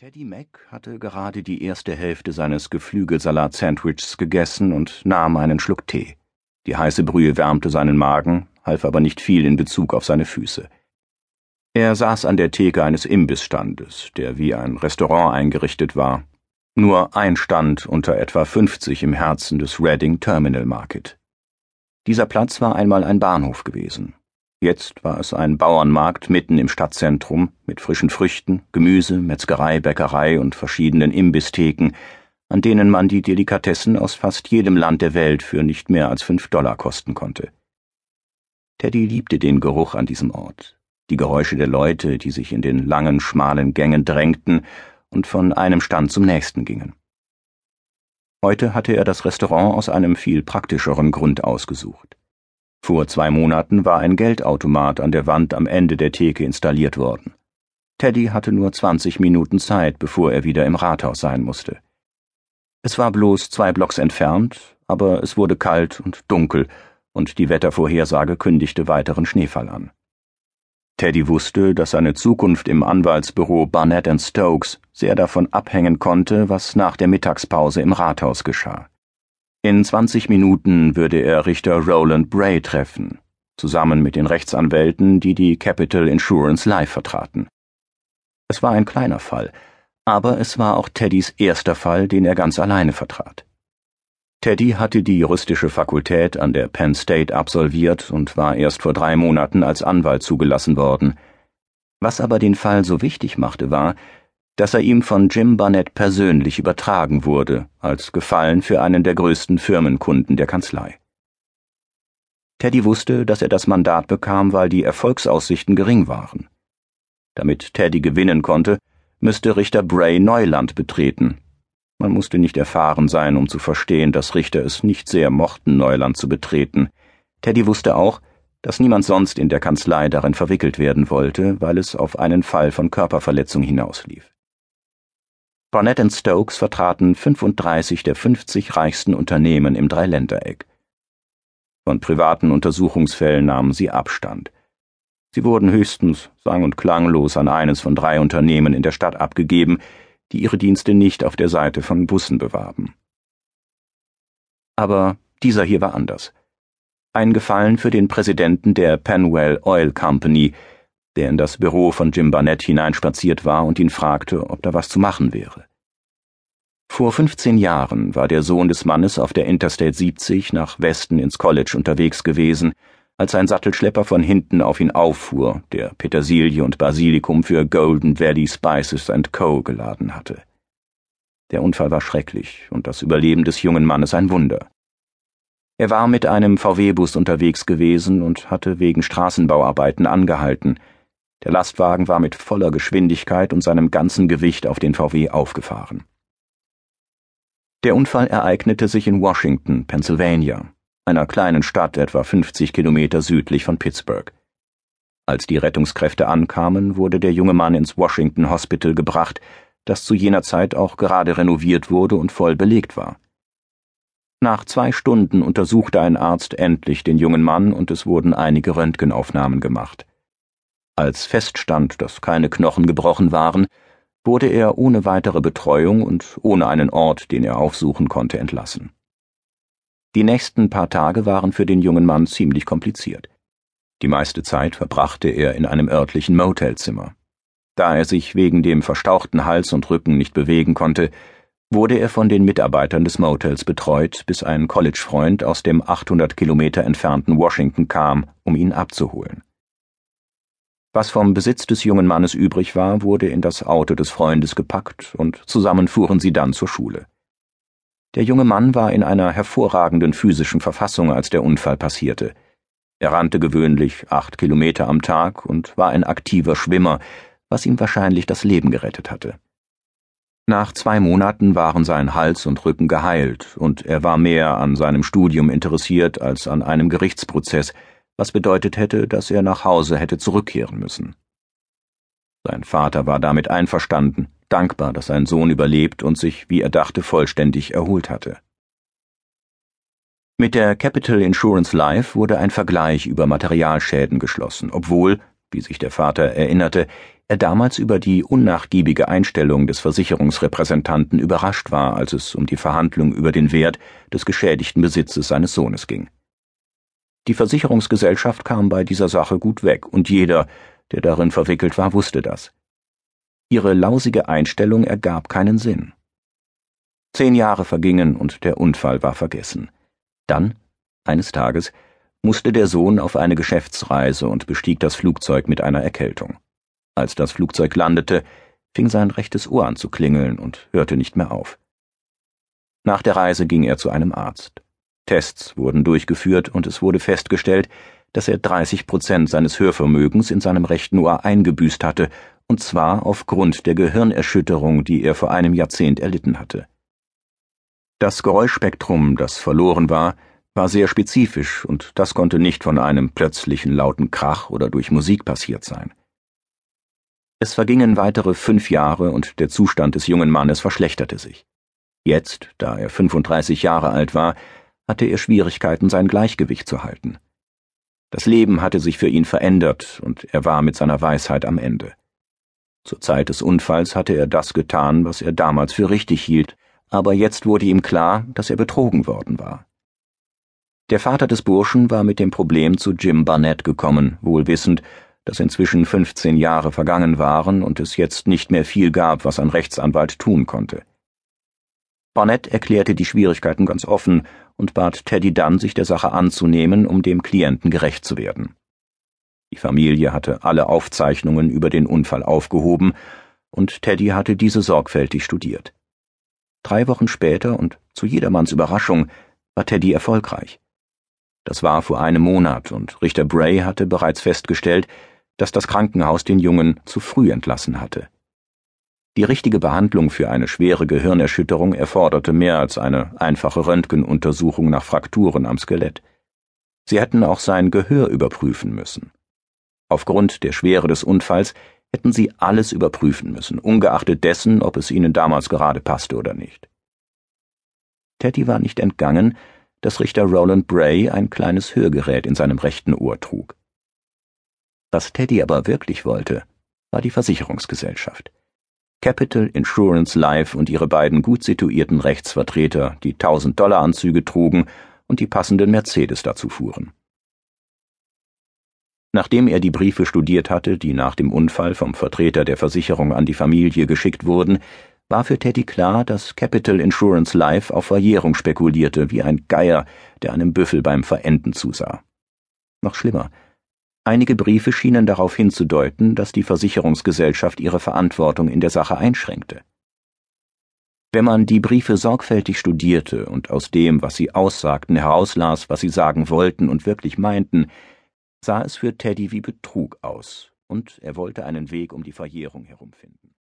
Teddy Mack hatte gerade die erste Hälfte seines Geflügelsalat-Sandwichs gegessen und nahm einen Schluck Tee. Die heiße Brühe wärmte seinen Magen, half aber nicht viel in Bezug auf seine Füße. Er saß an der Theke eines Imbissstandes, der wie ein Restaurant eingerichtet war. Nur ein Stand unter etwa 50 im Herzen des Reading Terminal Market. Dieser Platz war einmal ein Bahnhof gewesen. Jetzt war es ein Bauernmarkt mitten im Stadtzentrum mit frischen Früchten, Gemüse, Metzgerei, Bäckerei und verschiedenen Imbisstheken, an denen man die Delikatessen aus fast jedem Land der Welt für nicht mehr als fünf Dollar kosten konnte. Teddy liebte den Geruch an diesem Ort, die Geräusche der Leute, die sich in den langen, schmalen Gängen drängten und von einem Stand zum nächsten gingen. Heute hatte er das Restaurant aus einem viel praktischeren Grund ausgesucht. Vor zwei Monaten war ein Geldautomat an der Wand am Ende der Theke installiert worden. Teddy hatte nur 20 Minuten Zeit, bevor er wieder im Rathaus sein musste. Es war bloß zwei Blocks entfernt, aber es wurde kalt und dunkel, und die Wettervorhersage kündigte weiteren Schneefall an. Teddy wusste, dass seine Zukunft im Anwaltsbüro Barnett Stokes sehr davon abhängen konnte, was nach der Mittagspause im Rathaus geschah. In 20 Minuten würde er Richter Roland Bray treffen, zusammen mit den Rechtsanwälten, die die Capital Insurance Life vertraten. Es war ein kleiner Fall, aber es war auch Teddys erster Fall, den er ganz alleine vertrat. Teddy hatte die juristische Fakultät an der Penn State absolviert und war erst vor drei Monaten als Anwalt zugelassen worden. Was aber den Fall so wichtig machte, war, dass er ihm von Jim Barnett persönlich übertragen wurde, als Gefallen für einen der größten Firmenkunden der Kanzlei. Teddy wusste, dass er das Mandat bekam, weil die Erfolgsaussichten gering waren. Damit Teddy gewinnen konnte, müsste Richter Bray Neuland betreten. Man musste nicht erfahren sein, um zu verstehen, dass Richter es nicht sehr mochten, Neuland zu betreten. Teddy wusste auch, dass niemand sonst in der Kanzlei darin verwickelt werden wollte, weil es auf einen Fall von Körperverletzung hinauslief. Barnett Stokes vertraten 35 der 50 reichsten Unternehmen im Dreiländereck. Von privaten Untersuchungsfällen nahmen sie Abstand. Sie wurden höchstens sang- und klanglos an eines von drei Unternehmen in der Stadt abgegeben, die ihre Dienste nicht auf der Seite von Bussen bewarben. Aber dieser hier war anders. Ein Gefallen für den Präsidenten der Penwell Oil Company, der in das Büro von Jim Barnett hineinspaziert war und ihn fragte, ob da was zu machen wäre. Vor 15 Jahren war der Sohn des Mannes auf der Interstate 70 nach Westen ins College unterwegs gewesen, als ein Sattelschlepper von hinten auf ihn auffuhr, der Petersilie und Basilikum für Golden Valley Spices and Co. geladen hatte. Der Unfall war schrecklich und das Überleben des jungen Mannes ein Wunder. Er war mit einem VW-Bus unterwegs gewesen und hatte wegen Straßenbauarbeiten angehalten, der Lastwagen war mit voller Geschwindigkeit und seinem ganzen Gewicht auf den VW aufgefahren. Der Unfall ereignete sich in Washington, Pennsylvania, einer kleinen Stadt etwa 50 Kilometer südlich von Pittsburgh. Als die Rettungskräfte ankamen, wurde der junge Mann ins Washington Hospital gebracht, das zu jener Zeit auch gerade renoviert wurde und voll belegt war. Nach zwei Stunden untersuchte ein Arzt endlich den jungen Mann und es wurden einige Röntgenaufnahmen gemacht. Als feststand, dass keine Knochen gebrochen waren, wurde er ohne weitere Betreuung und ohne einen Ort, den er aufsuchen konnte, entlassen. Die nächsten paar Tage waren für den jungen Mann ziemlich kompliziert. Die meiste Zeit verbrachte er in einem örtlichen Motelzimmer. Da er sich wegen dem verstauchten Hals und Rücken nicht bewegen konnte, wurde er von den Mitarbeitern des Motels betreut, bis ein Collegefreund aus dem 800 Kilometer entfernten Washington kam, um ihn abzuholen. Was vom Besitz des jungen Mannes übrig war, wurde in das Auto des Freundes gepackt, und zusammen fuhren sie dann zur Schule. Der junge Mann war in einer hervorragenden physischen Verfassung, als der Unfall passierte. Er rannte gewöhnlich acht Kilometer am Tag und war ein aktiver Schwimmer, was ihm wahrscheinlich das Leben gerettet hatte. Nach zwei Monaten waren sein Hals und Rücken geheilt, und er war mehr an seinem Studium interessiert als an einem Gerichtsprozess, was bedeutet hätte, dass er nach Hause hätte zurückkehren müssen. Sein Vater war damit einverstanden, dankbar, dass sein Sohn überlebt und sich, wie er dachte, vollständig erholt hatte. Mit der Capital Insurance Life wurde ein Vergleich über Materialschäden geschlossen, obwohl, wie sich der Vater erinnerte, er damals über die unnachgiebige Einstellung des Versicherungsrepräsentanten überrascht war, als es um die Verhandlung über den Wert des geschädigten Besitzes seines Sohnes ging. Die Versicherungsgesellschaft kam bei dieser Sache gut weg, und jeder, der darin verwickelt war, wusste das. Ihre lausige Einstellung ergab keinen Sinn. Zehn Jahre vergingen und der Unfall war vergessen. Dann, eines Tages, musste der Sohn auf eine Geschäftsreise und bestieg das Flugzeug mit einer Erkältung. Als das Flugzeug landete, fing sein rechtes Ohr an zu klingeln und hörte nicht mehr auf. Nach der Reise ging er zu einem Arzt. Tests wurden durchgeführt und es wurde festgestellt, dass er 30 Prozent seines Hörvermögens in seinem rechten Ohr eingebüßt hatte, und zwar aufgrund der Gehirnerschütterung, die er vor einem Jahrzehnt erlitten hatte. Das Geräuschspektrum, das verloren war, war sehr spezifisch, und das konnte nicht von einem plötzlichen lauten Krach oder durch Musik passiert sein. Es vergingen weitere fünf Jahre und der Zustand des jungen Mannes verschlechterte sich. Jetzt, da er 35 Jahre alt war, hatte er Schwierigkeiten, sein Gleichgewicht zu halten. Das Leben hatte sich für ihn verändert und er war mit seiner Weisheit am Ende. Zur Zeit des Unfalls hatte er das getan, was er damals für richtig hielt, aber jetzt wurde ihm klar, dass er betrogen worden war. Der Vater des Burschen war mit dem Problem zu Jim Barnett gekommen, wohl wissend, dass inzwischen 15 Jahre vergangen waren und es jetzt nicht mehr viel gab, was ein Rechtsanwalt tun konnte. Barnett erklärte die Schwierigkeiten ganz offen und bat Teddy Dunn, sich der Sache anzunehmen, um dem Klienten gerecht zu werden. Die Familie hatte alle Aufzeichnungen über den Unfall aufgehoben, und Teddy hatte diese sorgfältig studiert. Drei Wochen später und zu jedermanns Überraschung war Teddy erfolgreich. Das war vor einem Monat, und Richter Bray hatte bereits festgestellt, dass das Krankenhaus den Jungen zu früh entlassen hatte. Die richtige Behandlung für eine schwere Gehirnerschütterung erforderte mehr als eine einfache Röntgenuntersuchung nach Frakturen am Skelett. Sie hätten auch sein Gehör überprüfen müssen. Aufgrund der Schwere des Unfalls hätten sie alles überprüfen müssen, ungeachtet dessen, ob es ihnen damals gerade passte oder nicht. Teddy war nicht entgangen, dass Richter Roland Bray ein kleines Hörgerät in seinem rechten Ohr trug. Was Teddy aber wirklich wollte, war die Versicherungsgesellschaft. Capital Insurance Life und ihre beiden gut situierten Rechtsvertreter, die 1000 Dollar Anzüge trugen und die passenden Mercedes dazu fuhren. Nachdem er die Briefe studiert hatte, die nach dem Unfall vom Vertreter der Versicherung an die Familie geschickt wurden, war für Teddy klar, dass Capital Insurance Life auf Verjährung spekulierte, wie ein Geier, der einem Büffel beim Verenden zusah. Noch schlimmer. Einige Briefe schienen darauf hinzudeuten, dass die Versicherungsgesellschaft ihre Verantwortung in der Sache einschränkte. Wenn man die Briefe sorgfältig studierte und aus dem, was sie aussagten, herauslas, was sie sagen wollten und wirklich meinten, sah es für Teddy wie Betrug aus, und er wollte einen Weg um die Verjährung herumfinden.